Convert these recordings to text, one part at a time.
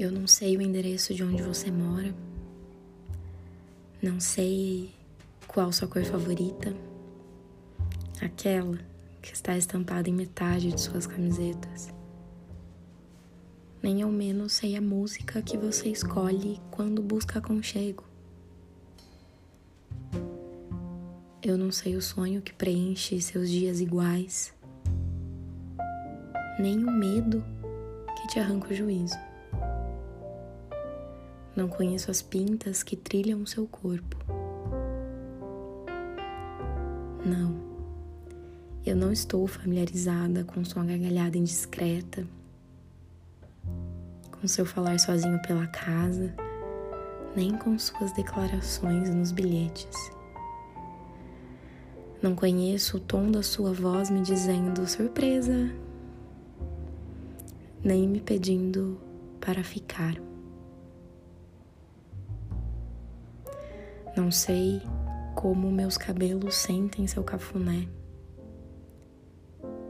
Eu não sei o endereço de onde você mora. Não sei qual sua cor favorita. Aquela que está estampada em metade de suas camisetas. Nem ao menos sei a música que você escolhe quando busca aconchego. Eu não sei o sonho que preenche seus dias iguais, nem o medo que te arranca o juízo. Não conheço as pintas que trilham o seu corpo. Não, eu não estou familiarizada com sua gargalhada indiscreta, com seu falar sozinho pela casa, nem com suas declarações nos bilhetes. Não conheço o tom da sua voz me dizendo surpresa, nem me pedindo para ficar. Não sei como meus cabelos sentem seu cafuné,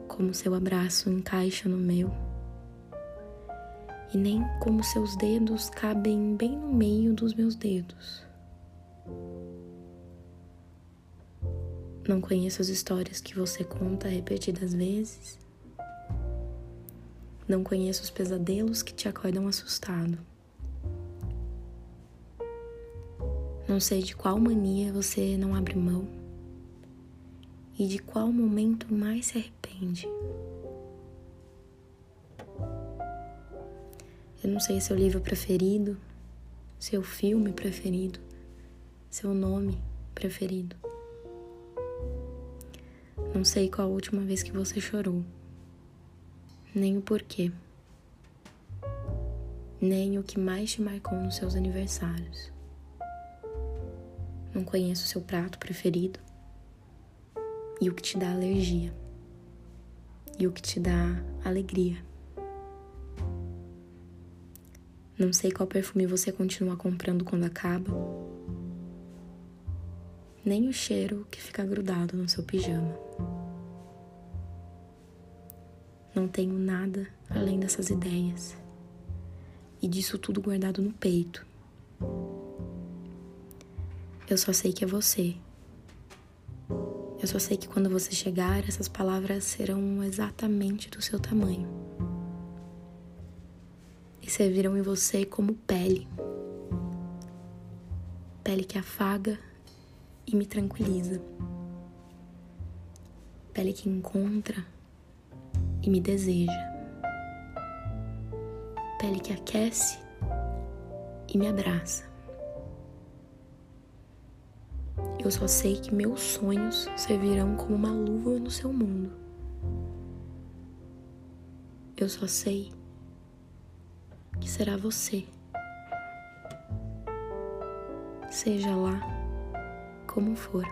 como seu abraço encaixa no meu, e nem como seus dedos cabem bem no meio dos meus dedos. Não conheço as histórias que você conta repetidas vezes. Não conheço os pesadelos que te acordam assustado. Não sei de qual mania você não abre mão e de qual momento mais se arrepende. Eu não sei seu livro preferido, seu filme preferido, seu nome preferido. Não sei qual a última vez que você chorou, nem o porquê, nem o que mais te marcou nos seus aniversários. Não conheço o seu prato preferido e o que te dá alergia e o que te dá alegria. Não sei qual perfume você continua comprando quando acaba, nem o cheiro que fica grudado no seu pijama. Não tenho nada além dessas ideias e disso tudo guardado no peito. Eu só sei que é você. Eu só sei que quando você chegar, essas palavras serão exatamente do seu tamanho. E servirão em você como pele. Pele que afaga e me tranquiliza. Pele que encontra e me deseja. Pele que aquece e me abraça. Eu só sei que meus sonhos servirão como uma luva no seu mundo. Eu só sei que será você. Seja lá como for.